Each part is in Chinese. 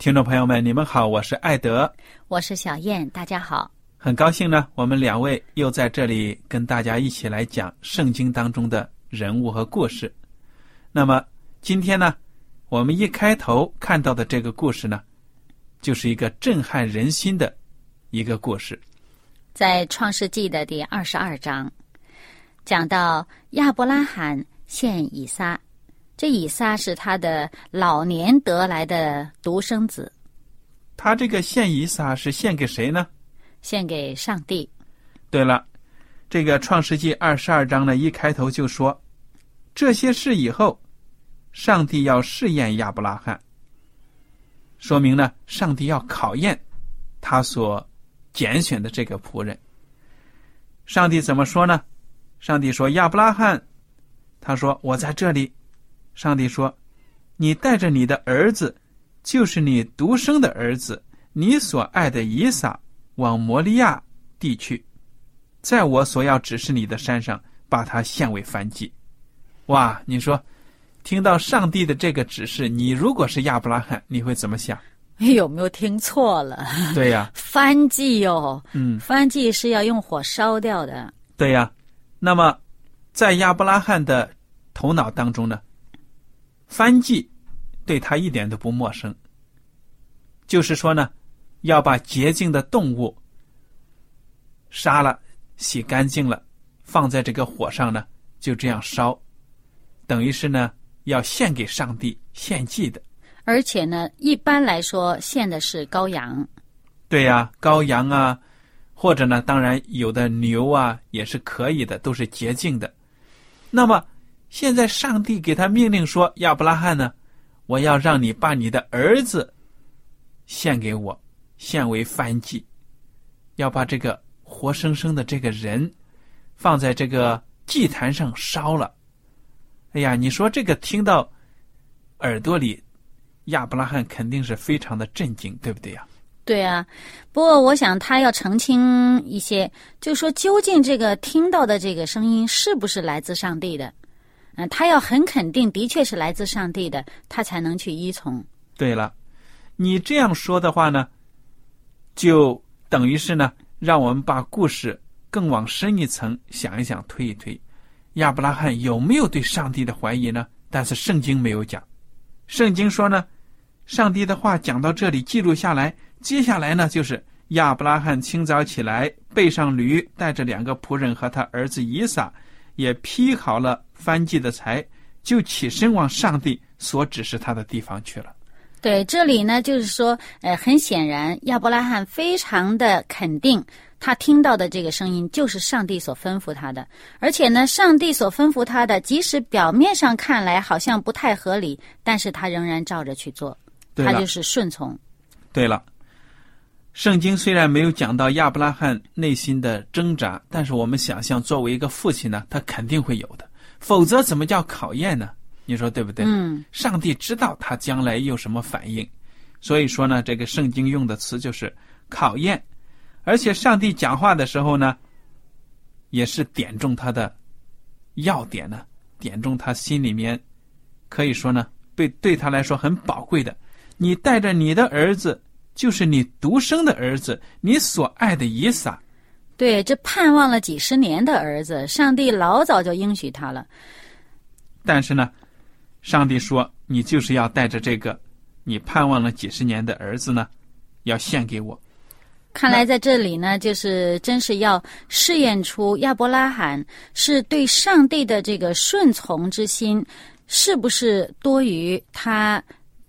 听众朋友们，你们好，我是艾德，我是小燕，大家好，很高兴呢，我们两位又在这里跟大家一起来讲圣经当中的人物和故事。那么今天呢，我们一开头看到的这个故事呢，就是一个震撼人心的一个故事。在创世纪的第二十二章，讲到亚伯拉罕献以撒，这以撒是他的老年得来的独生子。他这个献以撒是献给谁呢？献给上帝。对了，这个创世纪二十二章呢，一开头就说。这些事以后，上帝要试验亚伯拉罕，说明呢，上帝要考验他所拣选的这个仆人。上帝怎么说呢？上帝说：“亚伯拉罕，他说我在这里。”上帝说：“你带着你的儿子，就是你独生的儿子，你所爱的以撒，往摩利亚地去，在我所要指示你的山上，把他献为燔祭。”哇，你说，听到上帝的这个指示，你如果是亚伯拉罕，你会怎么想？有没有听错了？对呀，翻祭哦，嗯，翻祭是要用火烧掉的。对呀，那么在亚伯拉罕的头脑当中呢，翻祭对他一点都不陌生。就是说呢，要把洁净的动物杀了、洗干净了，放在这个火上呢，就这样烧。等于是呢，要献给上帝献祭的，而且呢，一般来说献的是羔羊。对呀，羔羊啊，或者呢，当然有的牛啊也是可以的，都是洁净的。那么现在上帝给他命令说：“亚伯拉罕呢，我要让你把你的儿子献给我，献为燔祭，要把这个活生生的这个人放在这个祭坛上烧了。”哎呀，你说这个听到耳朵里，亚伯拉罕肯定是非常的震惊，对不对呀？对啊，不过我想他要澄清一些，就说究竟这个听到的这个声音是不是来自上帝的？嗯，他要很肯定，的确是来自上帝的，他才能去依从。对了，你这样说的话呢，就等于是呢，让我们把故事更往深一层想一想，推一推。亚伯拉罕有没有对上帝的怀疑呢？但是圣经没有讲。圣经说呢，上帝的话讲到这里记录下来，接下来呢就是亚伯拉罕清早起来，背上驴，带着两个仆人和他儿子以撒，也劈好了翻祭的柴，就起身往上帝所指示他的地方去了。对，这里呢就是说，呃，很显然亚伯拉罕非常的肯定。他听到的这个声音就是上帝所吩咐他的，而且呢，上帝所吩咐他的，即使表面上看来好像不太合理，但是他仍然照着去做，他就是顺从。对了，圣经虽然没有讲到亚伯拉罕内心的挣扎，但是我们想象，作为一个父亲呢，他肯定会有的，否则怎么叫考验呢？你说对不对？嗯，上帝知道他将来有什么反应，所以说呢，这个圣经用的词就是考验，而且上帝讲话的时候呢，也是点中他的要点呢，点中他心里面，可以说呢，对对他来说很宝贵的。你带着你的儿子，就是你独生的儿子，你所爱的以撒。对，这盼望了几十年的儿子，上帝老早就应许他了。但是呢，上帝说，你就是要带着这个你盼望了几十年的儿子呢，要献给我。看来在这里呢，就是真是要试验出亚伯拉罕是对上帝的这个顺从之心，是不是多于他。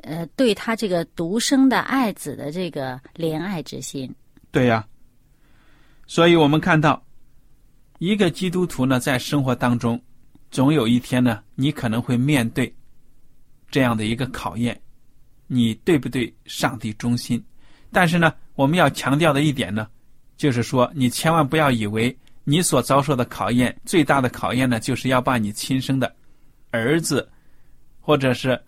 呃，对他这个独生的爱子的这个怜爱之心，对呀。所以我们看到，一个基督徒呢，在生活当中，总有一天呢，你可能会面对这样的一个考验：你对不对上帝忠心？但是呢，我们要强调的一点呢，就是说，你千万不要以为你所遭受的考验最大的考验呢，就是要把你亲生的儿子，或者是。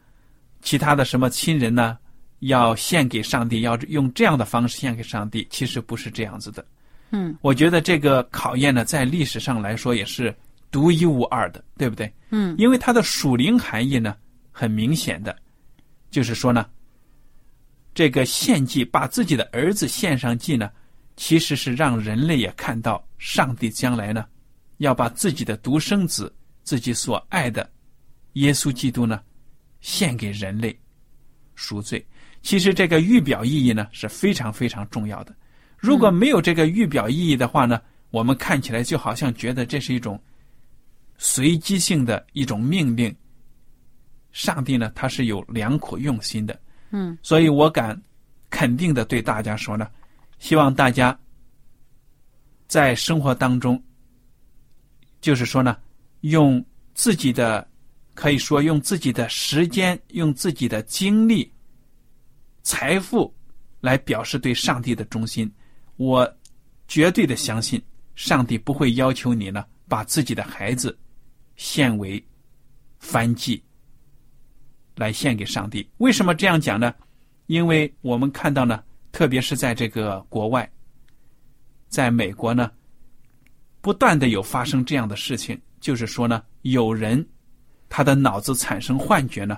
其他的什么亲人呢？要献给上帝，要用这样的方式献给上帝，其实不是这样子的。嗯，我觉得这个考验呢，在历史上来说也是独一无二的，对不对？嗯，因为它的属灵含义呢，很明显的，就是说呢，这个献祭把自己的儿子献上祭呢，其实是让人类也看到上帝将来呢，要把自己的独生子，自己所爱的耶稣基督呢。献给人类赎罪，其实这个预表意义呢是非常非常重要的。如果没有这个预表意义的话呢，我们看起来就好像觉得这是一种随机性的一种命令。上帝呢，他是有良苦用心的。嗯，所以我敢肯定的对大家说呢，希望大家在生活当中，就是说呢，用自己的。可以说，用自己的时间、用自己的精力、财富来表示对上帝的忠心。我绝对的相信，上帝不会要求你呢，把自己的孩子献为燔祭来献给上帝。为什么这样讲呢？因为我们看到呢，特别是在这个国外，在美国呢，不断的有发生这样的事情，就是说呢，有人。他的脑子产生幻觉呢，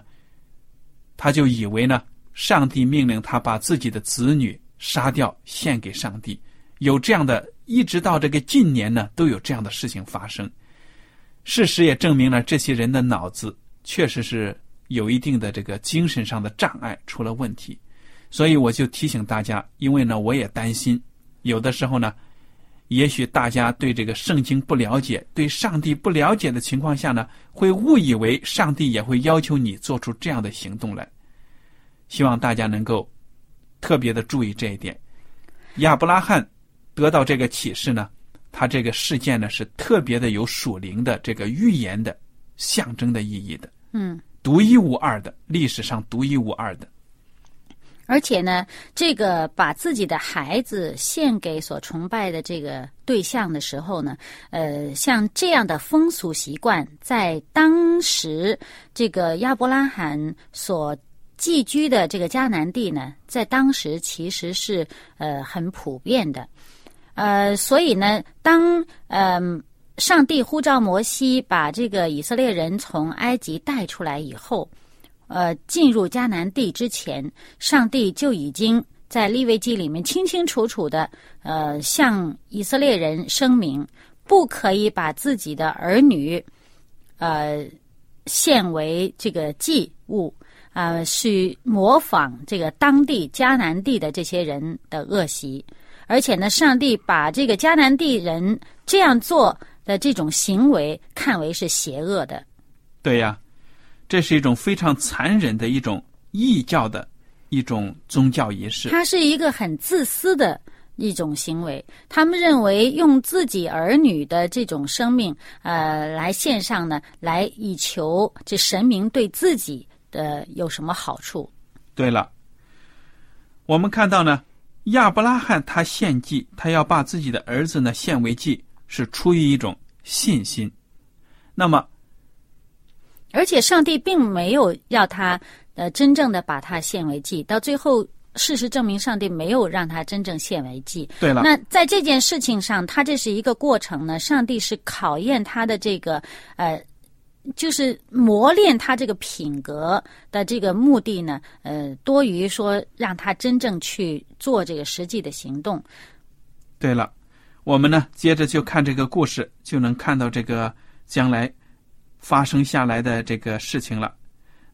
他就以为呢，上帝命令他把自己的子女杀掉献给上帝，有这样的，一直到这个近年呢，都有这样的事情发生。事实也证明了，这些人的脑子确实是有一定的这个精神上的障碍出了问题，所以我就提醒大家，因为呢，我也担心，有的时候呢。也许大家对这个圣经不了解，对上帝不了解的情况下呢，会误以为上帝也会要求你做出这样的行动来。希望大家能够特别的注意这一点。亚伯拉罕得到这个启示呢，他这个事件呢是特别的有属灵的这个预言的象征的意义的，嗯，独一无二的历史上独一无二的。而且呢，这个把自己的孩子献给所崇拜的这个对象的时候呢，呃，像这样的风俗习惯，在当时这个亚伯拉罕所寄居的这个迦南地呢，在当时其实是呃很普遍的，呃，所以呢，当嗯上帝呼召摩西把这个以色列人从埃及带出来以后。呃，进入迦南地之前，上帝就已经在利未记里面清清楚楚的，呃，向以色列人声明，不可以把自己的儿女，呃，献为这个祭物，啊，去模仿这个当地迦南地的这些人的恶习，而且呢，上帝把这个迦南地人这样做的这种行为看为是邪恶的。对呀。这是一种非常残忍的一种异教的一种宗教仪式。它是一个很自私的一种行为。他们认为用自己儿女的这种生命，呃，来献上呢，来以求这神明对自己的有什么好处。对了，我们看到呢，亚伯拉罕他献祭，他要把自己的儿子呢献为祭，是出于一种信心。那么，而且上帝并没有要他呃真正的把他献为祭，到最后事实证明，上帝没有让他真正献为祭。对了，那在这件事情上，他这是一个过程呢，上帝是考验他的这个呃。就是磨练他这个品格的这个目的呢，呃，多于说让他真正去做这个实际的行动。对了，我们呢接着就看这个故事，就能看到这个将来发生下来的这个事情了。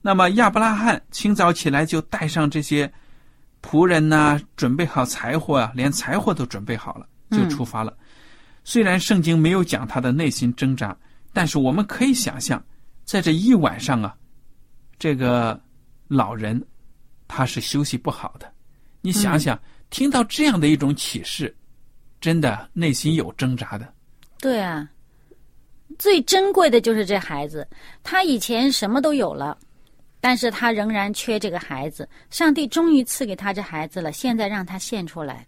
那么亚伯拉罕清早起来就带上这些仆人呐，准备好柴火啊，连柴火都准备好了，就出发了。虽然圣经没有讲他的内心挣扎。但是我们可以想象，在这一晚上啊，这个老人他是休息不好的。你想想，听到这样的一种启示，真的内心有挣扎的。对啊，最珍贵的就是这孩子，他以前什么都有了，但是他仍然缺这个孩子。上帝终于赐给他这孩子了，现在让他献出来，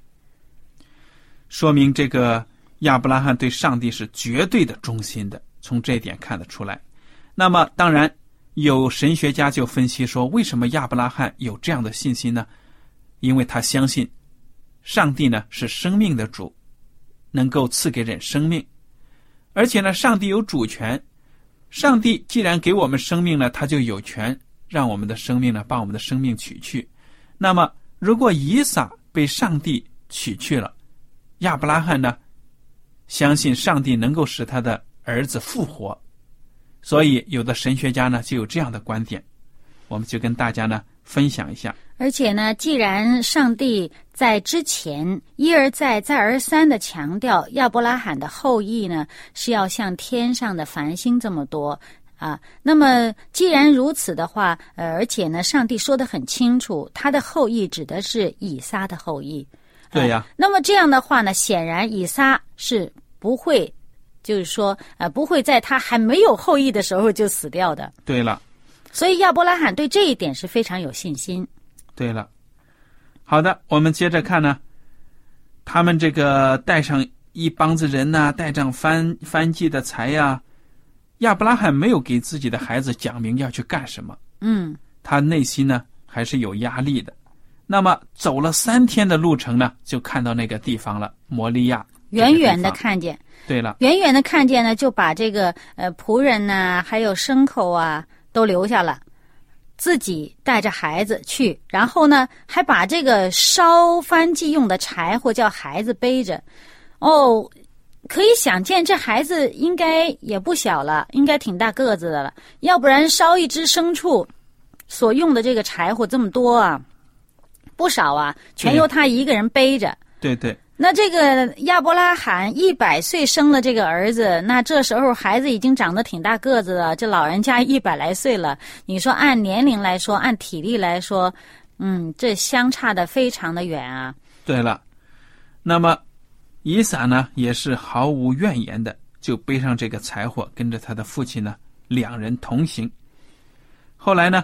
说明这个亚伯拉罕对上帝是绝对的忠心的。从这一点看得出来，那么当然有神学家就分析说，为什么亚伯拉罕有这样的信心呢？因为他相信上帝呢是生命的主，能够赐给人生命，而且呢，上帝有主权。上帝既然给我们生命了，他就有权让我们的生命呢把我们的生命取去。那么，如果以撒被上帝取去了，亚伯拉罕呢相信上帝能够使他的。儿子复活，所以有的神学家呢就有这样的观点，我们就跟大家呢分享一下。而且呢，既然上帝在之前一而再、再而三的强调亚伯拉罕的后裔呢是要像天上的繁星这么多啊，那么既然如此的话，呃，而且呢，上帝说的很清楚，他的后裔指的是以撒的后裔。对呀。那么这样的话呢，显然以撒是不会。就是说，呃，不会在他还没有后裔的时候就死掉的。对了，所以亚伯拉罕对这一点是非常有信心。对了，好的，我们接着看呢，他们这个带上一帮子人呐，带上翻翻祭的财呀，亚伯拉罕没有给自己的孩子讲明要去干什么。嗯，他内心呢还是有压力的。那么走了三天的路程呢，就看到那个地方了，摩利亚。远远的看见。对了，远远的看见呢，就把这个呃仆人呐，还有牲口啊都留下了，自己带着孩子去，然后呢还把这个烧翻祭用的柴火叫孩子背着。哦，可以想见这孩子应该也不小了，应该挺大个子的了，要不然烧一只牲畜所用的这个柴火这么多啊，不少啊，全由他一个人背着。对对。那这个亚伯拉罕一百岁生了这个儿子，那这时候孩子已经长得挺大个子了，这老人家一百来岁了。你说按年龄来说，按体力来说，嗯，这相差的非常的远啊。对了，那么以撒呢，也是毫无怨言的，就背上这个柴火，跟着他的父亲呢，两人同行。后来呢，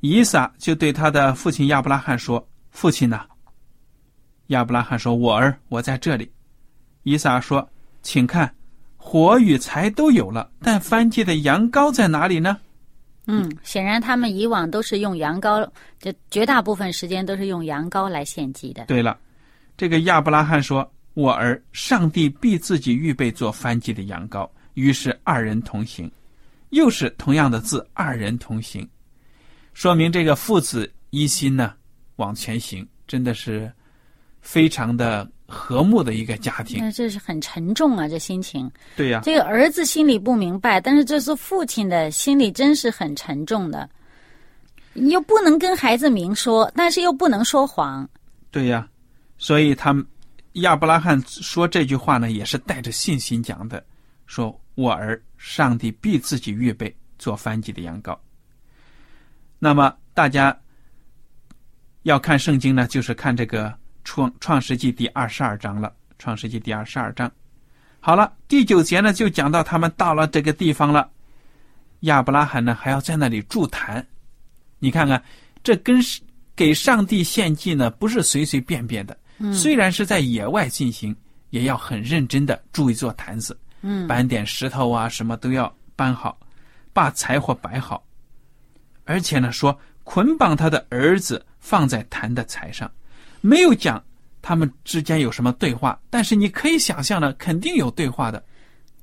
以撒就对他的父亲亚伯拉罕说：“父亲呢？”亚伯拉罕说：“我儿，我在这里。”以撒说：“请看，火与柴都有了，但翻祭的羊羔在哪里呢？”嗯，显然他们以往都是用羊羔，这绝大部分时间都是用羊羔来献祭的。对了，这个亚伯拉罕说：“我儿，上帝必自己预备做翻祭的羊羔。”于是二人同行，又是同样的字，二人同行，说明这个父子一心呢，往前行，真的是。非常的和睦的一个家庭，那这是很沉重啊，这心情。对呀，这个儿子心里不明白，但是这是父亲的心里真是很沉重的。你又不能跟孩子明说，但是又不能说谎。对呀，所以他们亚伯拉罕说这句话呢，也是带着信心讲的，说我儿，上帝必自己预备做翻祭的羊羔。那么大家要看圣经呢，就是看这个。创创世纪第二十二章了，创世纪第二十二章，好了，第九节呢就讲到他们到了这个地方了，亚伯拉罕呢还要在那里筑坛，你看看，这跟给上帝献祭呢不是随随便便的，虽然是在野外进行，也要很认真的筑一座坛子，嗯，搬点石头啊，什么都要搬好，把柴火摆好，而且呢，说捆绑他的儿子放在坛的柴上，没有讲他们之间有什么对话，但是你可以想象呢，肯定有对话的。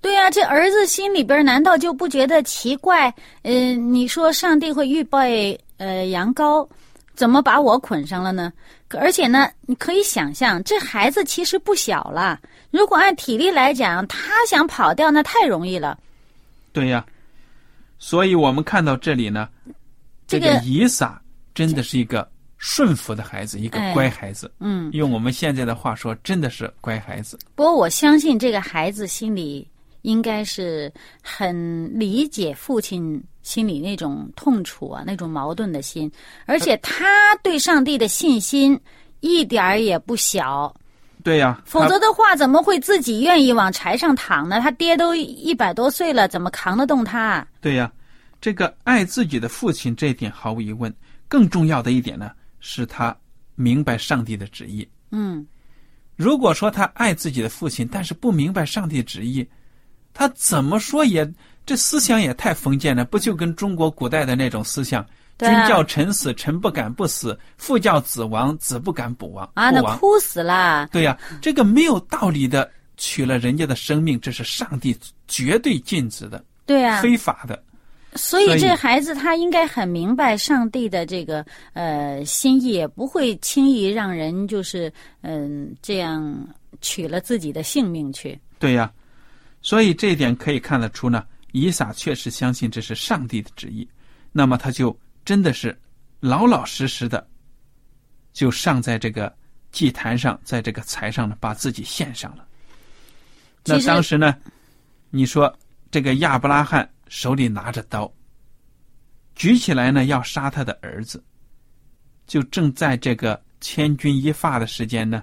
对呀、这儿子心里边难道就不觉得奇怪？呃，你说上帝会预备呃羊羔，怎么把我捆上了呢？而且呢，你可以想象，这孩子其实不小了。如果按体力来讲，他想跑掉那太容易了。对呀，所以我们看到这里呢，这个以撒真的是一个顺服的孩子，一个哎乖孩子。嗯，用我们现在的话说，真的是乖孩子。不过我相信这个孩子心里应该是很理解父亲心里那种痛楚啊，那种矛盾的心，而且他对上帝的信心一点儿也不小。对呀，否则的话，怎么会自己愿意往柴上躺呢？他爹都一百多岁了，怎么扛得动他啊？对呀，这个爱自己的父亲这一点毫无疑问。更重要的一点呢，是他明白上帝的旨意。嗯，如果说他爱自己的父亲，但是不明白上帝旨意，他怎么说也这思想也太封建了，不就跟中国古代的那种思想，君叫臣死，臣不敢不死；父叫子亡，子不敢不亡。啊。那哭死了。对呀、这个没有道理的取了人家的生命，这是上帝绝对禁止的、对啊，非法的。所以这孩子他应该很明白上帝的这个呃心意，也不会轻易让人就是嗯、这样取了自己的性命去。对呀、所以这一点可以看得出呢，以撒确实相信这是上帝的旨意，那么他就真的是老老实实的，就上在这个祭坛上，在这个财上呢，把自己献上了。那当时呢，你说这个亚伯拉罕手里拿着刀，举起来呢要杀他的儿子，就正在这个千钧一发的时间呢，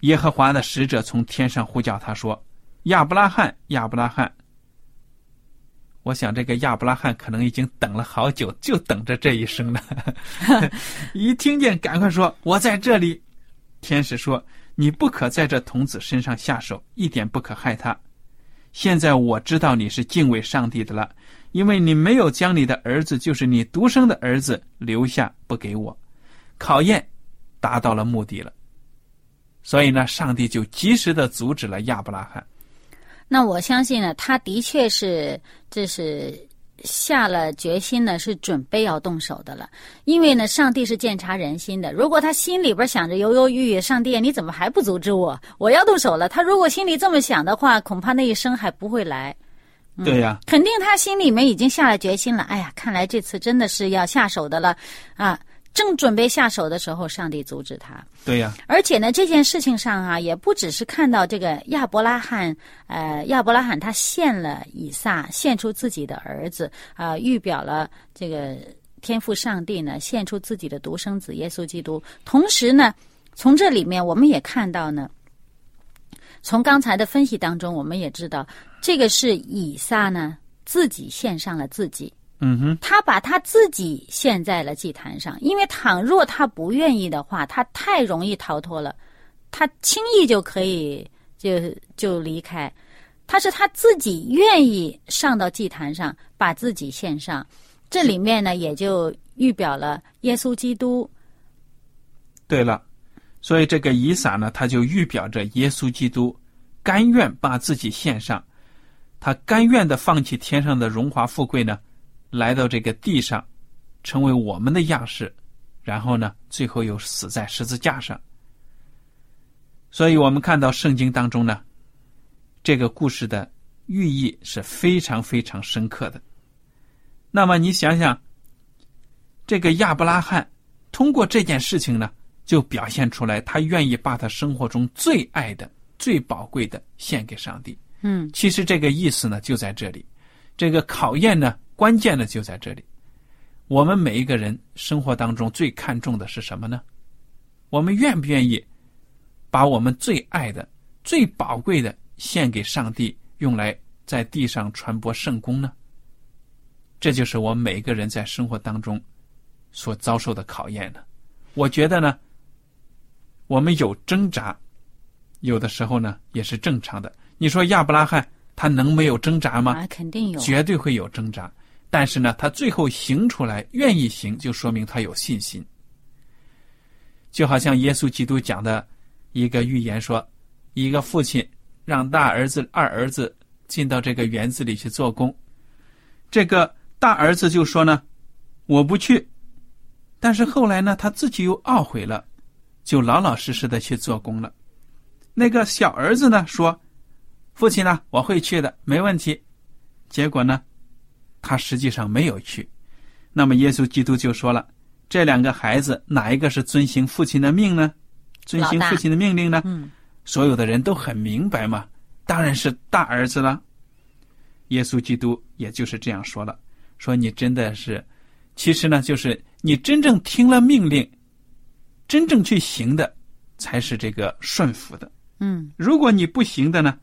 耶和华的使者从天上呼叫他说：“亚伯拉罕，亚伯拉罕。”我想这个亚伯拉罕可能已经等了好久，就等着这一声了。一听见，赶快说：“我在这里。”天使说：“你不可在这童子身上下手，一点不可害他。现在我知道你是敬畏上帝的了，因为你没有将你的儿子，就是你独生的儿子留下不给我。考验达到了目的了，所以呢，上帝就及时的阻止了亚伯拉罕。那我相信呢，他的确是这是下了决心呢，是准备要动手的了。因为呢，上帝是鉴察人心的。如果他心里边想着犹犹豫豫，上帝你怎么还不阻止我？我要动手了。他如果心里这么想的话，恐怕那一声还不会来。对呀、肯定他心里面已经下了决心了。哎呀，看来这次真的是要下手的了啊！正准备下手的时候，上帝阻止他。对呀、而且呢，这件事情上啊，也不只是看到这个亚伯拉罕，呃，亚伯拉罕他献了以撒，献出自己的儿子啊、预表了这个天赋上帝呢，献出自己的独生子耶稣基督。同时呢，从这里面我们也看到呢，从刚才的分析当中，我们也知道，这个是以撒呢自己献上了自己。嗯哼，他把他自己献在了祭坛上，因为倘若他不愿意的话，他太容易逃脱了，他轻易就可以就就离开。他是他自己愿意上到祭坛上，把自己献上，这里面呢也就预表了耶稣基督。对了，所以这个以撒呢，他就预表着耶稣基督甘愿把自己献上，他甘愿的放弃天上的荣华富贵呢，来到这个地上，成为我们的样式，然后呢，最后又死在十字架上。所以我们看到圣经当中呢，这个故事的寓意是非常非常深刻的。那么你想想，这个亚伯拉罕通过这件事情呢，就表现出来他愿意把他生活中最爱的、最宝贵的献给上帝。嗯，其实这个意思呢就在这里，这个考验呢关键的就在这里。我们每一个人生活当中最看重的是什么呢？我们愿不愿意把我们最爱的、最宝贵的献给上帝，用来在地上传播圣功呢？这就是我们每一个人在生活当中所遭受的考验呢。我觉得呢，我们有挣扎，有的时候呢也是正常的。你说亚伯拉罕他能没有挣扎吗？啊，肯定有。绝对会有挣扎。但是呢，他最后行出来，愿意行，就说明他有信心。就好像耶稣基督讲的一个预言说，一个父亲让大儿子、二儿子进到这个园子里去做工，这个大儿子就说呢，我不去。但是后来呢，他自己又懊悔了，就老老实实的去做工了。那个小儿子呢说，父亲呢，我会去的，没问题。结果呢，他实际上没有去。那么耶稣基督就说了。这两个孩子哪一个是遵行父亲的命呢？遵行父亲的命令呢？嗯，所有的人都很明白嘛，当然是大儿子了。耶稣基督也就是这样说了，说你真的是，其实呢，就是你真正听了命令，真正去行的，才是这个顺服的。嗯，如果你不行的呢，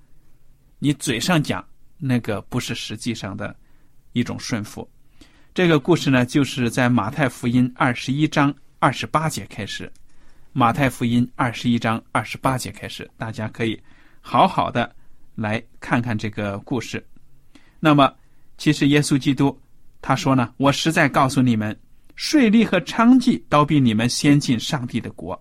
你嘴上讲那个不是实际上的一种顺服。这个故事呢，就是在马太福音二十一章二十八节开始。马太福音二十一章二十八节开始，大家可以好好的来看看这个故事。那么，其实耶稣基督他说呢：“我实在告诉你们，税吏和娼妓都比你们先进上帝的国。”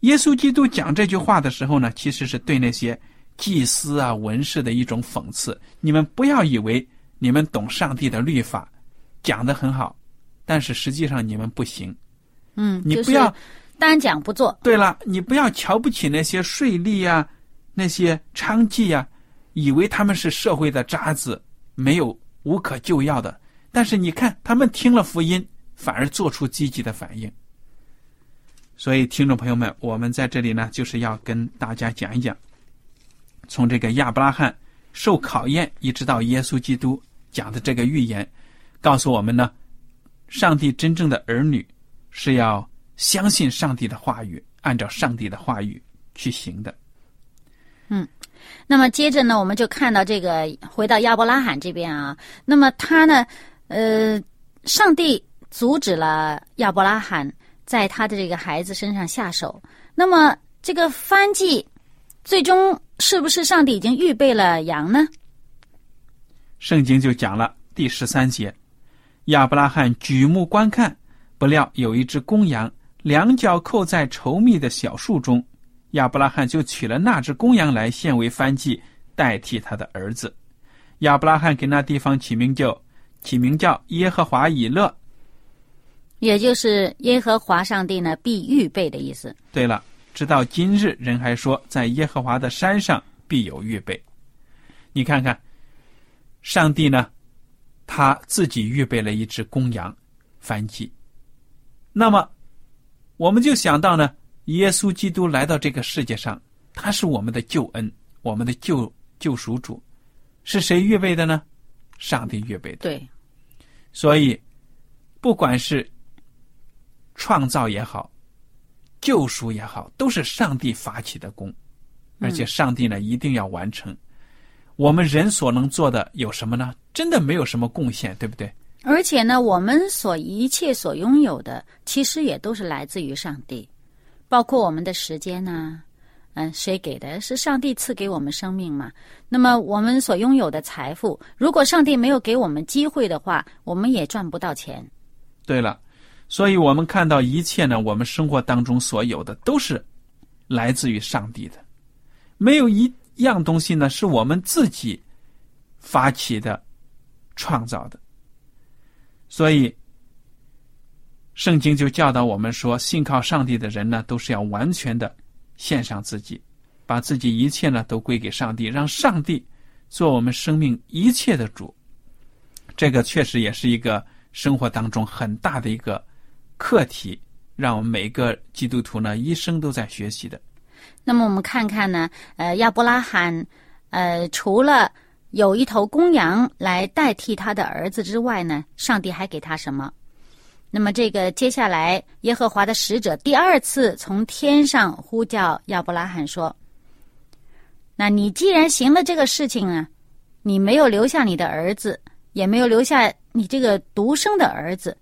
耶稣基督讲这句话的时候呢，其实是对那些祭司啊、文士的一种讽刺。你们不要以为。你们懂上帝的律法，讲的很好，但是实际上你们不行。嗯，你不要单讲不做。对了，你不要瞧不起那些税吏啊，那些娼妓啊，以为他们是社会的渣子，没有无可救药的。但是你看，他们听了福音，反而做出积极的反应。所以，听众朋友们，我们在这里呢，就是要跟大家讲一讲，从这个亚伯拉罕受考验，一直到耶稣基督。讲的这个预言，告诉我们呢，上帝真正的儿女是要相信上帝的话语，按照上帝的话语去行的。嗯，那么接着呢，我们就看到这个回到亚伯拉罕这边啊，那么他呢，呃，上帝阻止了亚伯拉罕在他的这个孩子身上下手。那么这个翻祭，最终是不是上帝已经预备了羊呢？圣经就讲了第十三节，亚伯拉罕举目观看，不料有一只公羊，两脚扣在稠密的小树中。亚伯拉罕就取了那只公羊来献为燔祭，代替他的儿子。亚伯拉罕给那地方起名叫起名叫耶和华以勒，也就是耶和华上帝呢必预备的意思。对了，直到今日，人还说在耶和华的山上必有预备。你看看。上帝呢，他自己预备了一只公羊，燔祭。那么，我们就想到呢，耶稣基督来到这个世界上，他是我们的救恩，我们的救救赎主，是谁预备的呢？上帝预备的。对。所以，不管是创造也好，救赎也好，都是上帝发起的功，而且上帝呢一定要完成。我们人所能做的有什么呢？真的没有什么贡献，对不对？而且呢，我们所一切所拥有的，其实也都是来自于上帝，包括我们的时间呢，嗯，谁给的？是上帝赐给我们生命嘛？那么我们所拥有的财富，如果上帝没有给我们机会的话，我们也赚不到钱。对了，所以我们看到一切呢，我们生活当中所有的都是来自于上帝的，没有一。样东西呢，是我们自己发起的、创造的，所以圣经就教导我们说，信靠上帝的人呢，都是要完全的献上自己，把自己一切呢都归给上帝，让上帝做我们生命一切的主。这个确实也是一个生活当中很大的一个课题，让我们每个基督徒呢一生都在学习的。那么我们看看呢，呃，亚伯拉罕，呃，除了有一头公羊来代替他的儿子之外呢，上帝还给他什么？那么这个接下来，耶和华的使者第二次从天上呼叫亚伯拉罕说：“那你既然行了这个事情啊，你没有留下你的儿子，也没有留下你这个独生的儿子，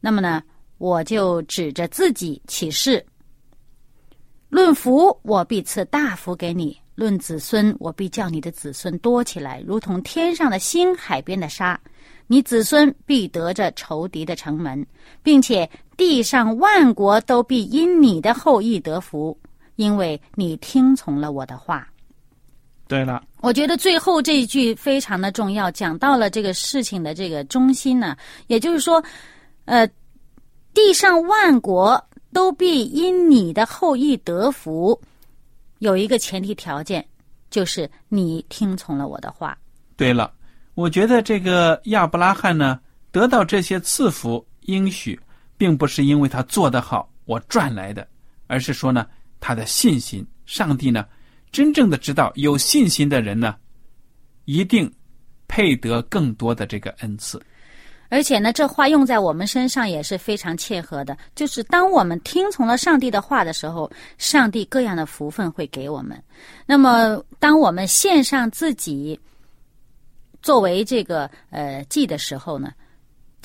那么呢，我就指着自己起誓。”论福，我必赐大福给你；论子孙，我必叫你的子孙多起来，如同天上的星、海边的沙。你子孙必得着仇敌的城门，并且地上万国都必因你的后裔得福，因为你听从了我的话。对了，我觉得最后这一句非常的重要，讲到了这个事情的这个中心呢，也就是说，呃，地上万国都必因你的后裔得福，有一个前提条件，就是你听从了我的话。对了，我觉得这个亚伯拉罕呢，得到这些赐福应许，并不是因为他做得好我赚来的，而是说呢，他的信心，上帝呢。真正的知道有信心的人呢，一定配得更多的这个恩赐。而且呢，这话用在我们身上也是非常切合的。就是当我们听从了上帝的话的时候，上帝各样的福分会给我们。那么，当我们献上自己作为这个呃祭的时候呢？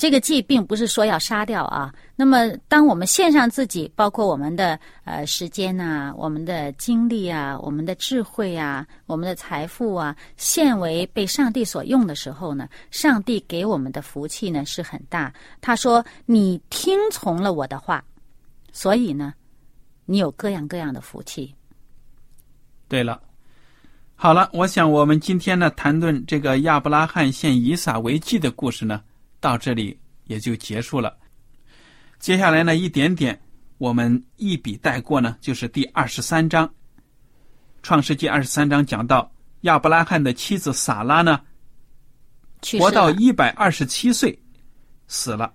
这个祭并不是说要杀掉啊。那么，当我们献上自己，包括我们的呃时间呐、我们的精力啊、我们的智慧啊、我们的财富啊，献为被上帝所用的时候呢，上帝给我们的福气呢是很大。他说：“你听从了我的话，所以呢，你有各样各样的福气。”对了，好了，我想我们今天呢谈论这个亚伯拉罕献以撒为祭的故事呢。到这里也就结束了。接下来呢，一点点我们一笔带过呢，就是第二十三章，《创世纪》二十三章讲到亚伯拉罕的妻子撒拉呢，活到一百二十七岁，死了。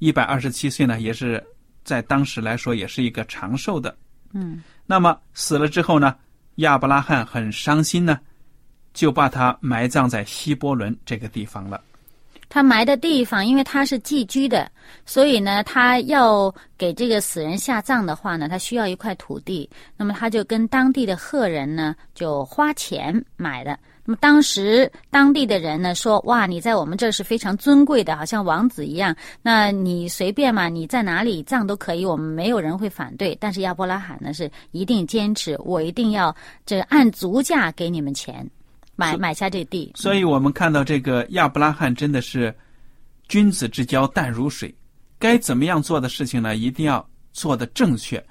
一百二十七岁呢，也是在当时来说也是一个长寿的。嗯。那么死了之后呢，亚伯拉罕很伤心呢，就把他埋葬在希伯伦这个地方了。他埋的地方，因为他是寄居的，所以呢，他要给这个死人下葬的话呢，他需要一块土地。那么他就跟当地的赫人呢，就花钱买的。那么当时当地的人呢说：“哇，你在我们这是非常尊贵的，好像王子一样。那你随便嘛，你在哪里葬都可以，我们没有人会反对。但是亚伯拉罕呢是一定坚持，我一定要这按足价给你们钱。”买买下这地，所以我们看到这个亚伯拉罕真的是君子之交淡如水，该怎么样做的事情呢？一定要做的正确，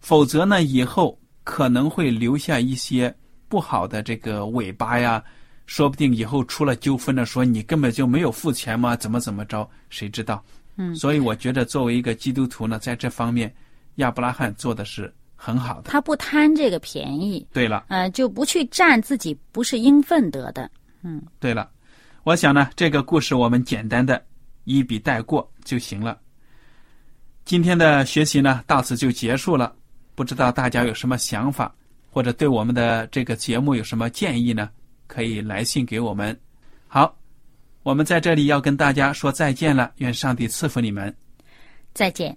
否则呢，以后可能会留下一些不好的这个尾巴呀。说不定以后出了纠纷了，说你根本就没有付钱吗？怎么怎么着？谁知道？嗯，所以我觉得作为一个基督徒呢，在这方面，亚伯拉罕做的是。很好的，他不贪这个便宜。对了，呃，就不去占自己不是应分得的。嗯，对了，我想呢，这个故事我们简单的一笔带过就行了。今天的学习呢，到此就结束了。不知道大家有什么想法，或者对我们的这个节目有什么建议呢？可以来信给我们。好，我们在这里要跟大家说再见了。愿上帝赐福你们。再见。